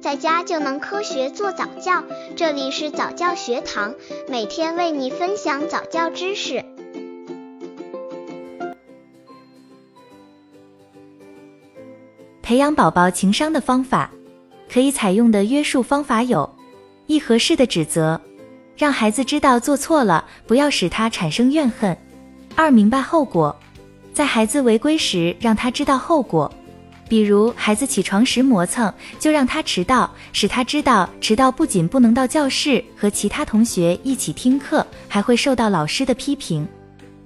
在家就能科学做早教。这里是早教学堂，每天为你分享早教知识。培养宝宝情商的方法，可以采用的约束方法有：一、合适的指责，让孩子知道做错了，不要使他产生怨恨；二、明白后果，在孩子违规时让他知道后果。比如孩子起床时磨蹭，就让他迟到，使他知道迟到不仅不能到教室和其他同学一起听课，还会受到老师的批评。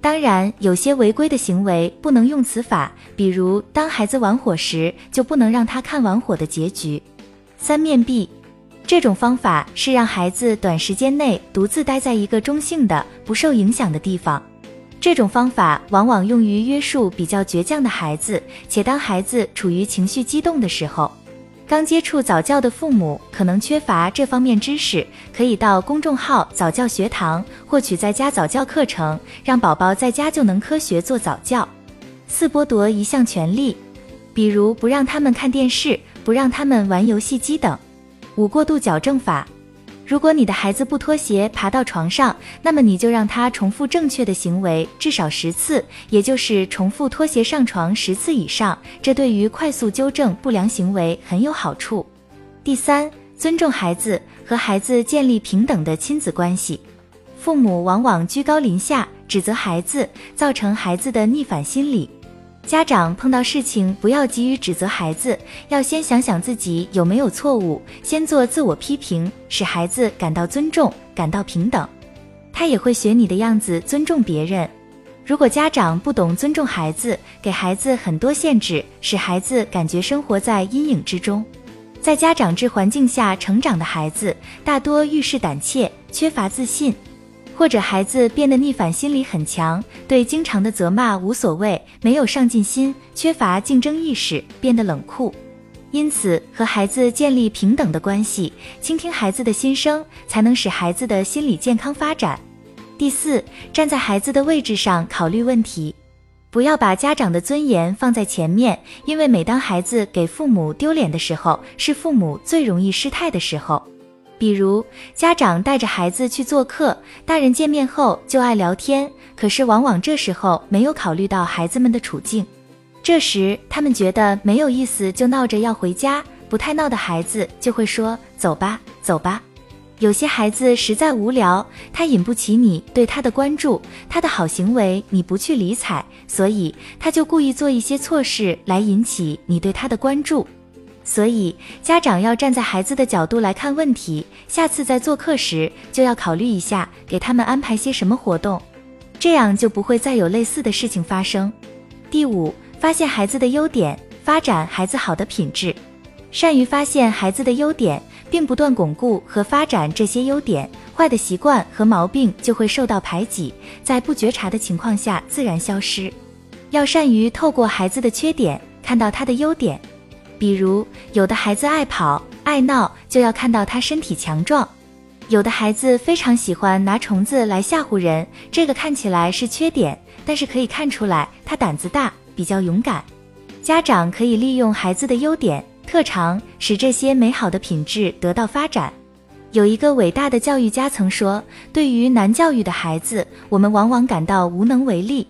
当然，有些违规的行为不能用此法，比如当孩子玩火时，就不能让他看玩火的结局。三面壁，这种方法是让孩子短时间内独自待在一个中性的、不受影响的地方。这种方法往往用于约束比较倔强的孩子，且当孩子处于情绪激动的时候。刚接触早教的父母可能缺乏这方面知识，可以到公众号早教学堂获取在家早教课程，让宝宝在家就能科学做早教。四、剥夺一项权利，比如不让他们看电视，不让他们玩游戏机等。五、过度矫正法。如果你的孩子不脱鞋爬到床上，那么你就让他重复正确的行为至少十次，也就是重复脱鞋上床十次以上。这对于快速纠正不良行为很有好处。第三，尊重孩子，和孩子建立平等的亲子关系。父母往往居高临下，指责孩子，造成孩子的逆反心理。家长碰到事情不要急于指责孩子，要先想想自己有没有错误，先做自我批评，使孩子感到尊重，感到平等，他也会学你的样子尊重别人。如果家长不懂尊重孩子，给孩子很多限制，使孩子感觉生活在阴影之中，在家长制环境下成长的孩子，大多遇事胆怯，缺乏自信。或者孩子变得逆反心理很强，对经常的责骂无所谓，没有上进心，缺乏竞争意识，变得冷酷。因此，和孩子建立平等的关系，倾听孩子的心声，才能使孩子的心理健康发展。第四，站在孩子的位置上考虑问题，不要把家长的尊严放在前面，因为每当孩子给父母丢脸的时候，是父母最容易失态的时候。比如，家长带着孩子去做客，大人见面后就爱聊天，可是往往这时候没有考虑到孩子们的处境。这时他们觉得没有意思，就闹着要回家；不太闹的孩子就会说：“走吧，走吧。”有些孩子实在无聊，他引不起你对他的关注，他的好行为你不去理睬，所以他就故意做一些错事来引起你对他的关注。所以，家长要站在孩子的角度来看问题。下次在做客时，就要考虑一下，给他们安排些什么活动，这样就不会再有类似的事情发生。第五，发现孩子的优点，发展孩子好的品质。善于发现孩子的优点，并不断巩固和发展这些优点，坏的习惯和毛病就会受到排挤，在不觉察的情况下自然消失。要善于透过孩子的缺点，看到他的优点。比如，有的孩子爱跑爱闹，就要看到他身体强壮；有的孩子非常喜欢拿虫子来吓唬人，这个看起来是缺点，但是可以看出来他胆子大，比较勇敢。家长可以利用孩子的优点、特长，使这些美好的品质得到发展。有一个伟大的教育家曾说：“对于难教育的孩子，我们往往感到无能为力。”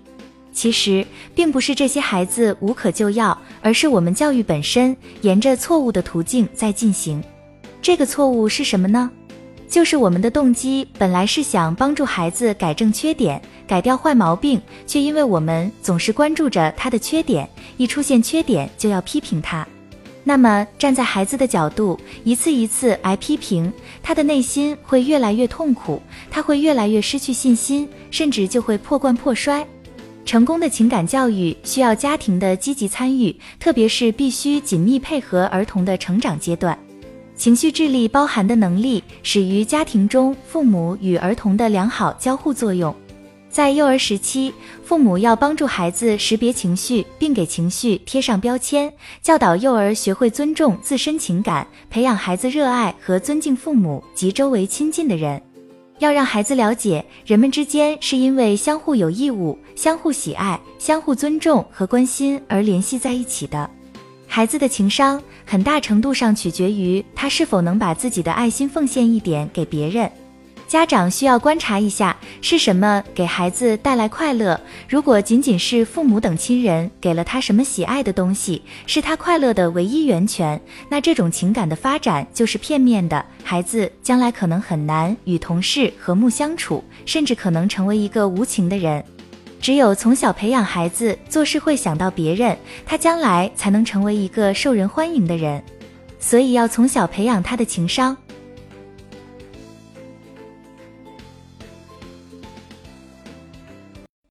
其实并不是这些孩子无可救药，而是我们教育本身沿着错误的途径在进行。这个错误是什么呢？就是我们的动机本来是想帮助孩子改正缺点，改掉坏毛病，却因为我们总是关注着他的缺点，一出现缺点就要批评他。那么站在孩子的角度，一次一次挨批评，他的内心会越来越痛苦，他会越来越失去信心，甚至就会破罐破摔。成功的情感教育需要家庭的积极参与，特别是必须紧密配合儿童的成长阶段。情绪智力包含的能力始于家庭中父母与儿童的良好交互作用。在幼儿时期，父母要帮助孩子识别情绪，并给情绪贴上标签，教导幼儿学会尊重自身情感，培养孩子热爱和尊敬父母及周围亲近的人。要让孩子了解，人们之间是因为相互有义务、相互喜爱、相互尊重和关心而联系在一起的。孩子的情商很大程度上取决于他是否能把自己的爱心奉献一点给别人。家长需要观察一下是什么给孩子带来快乐。如果仅仅是父母等亲人给了他什么喜爱的东西，是他快乐的唯一源泉，那这种情感的发展就是片面的。孩子将来可能很难与同事和睦相处，甚至可能成为一个无情的人。只有从小培养孩子做事会想到别人，他将来才能成为一个受人欢迎的人。所以要从小培养他的情商。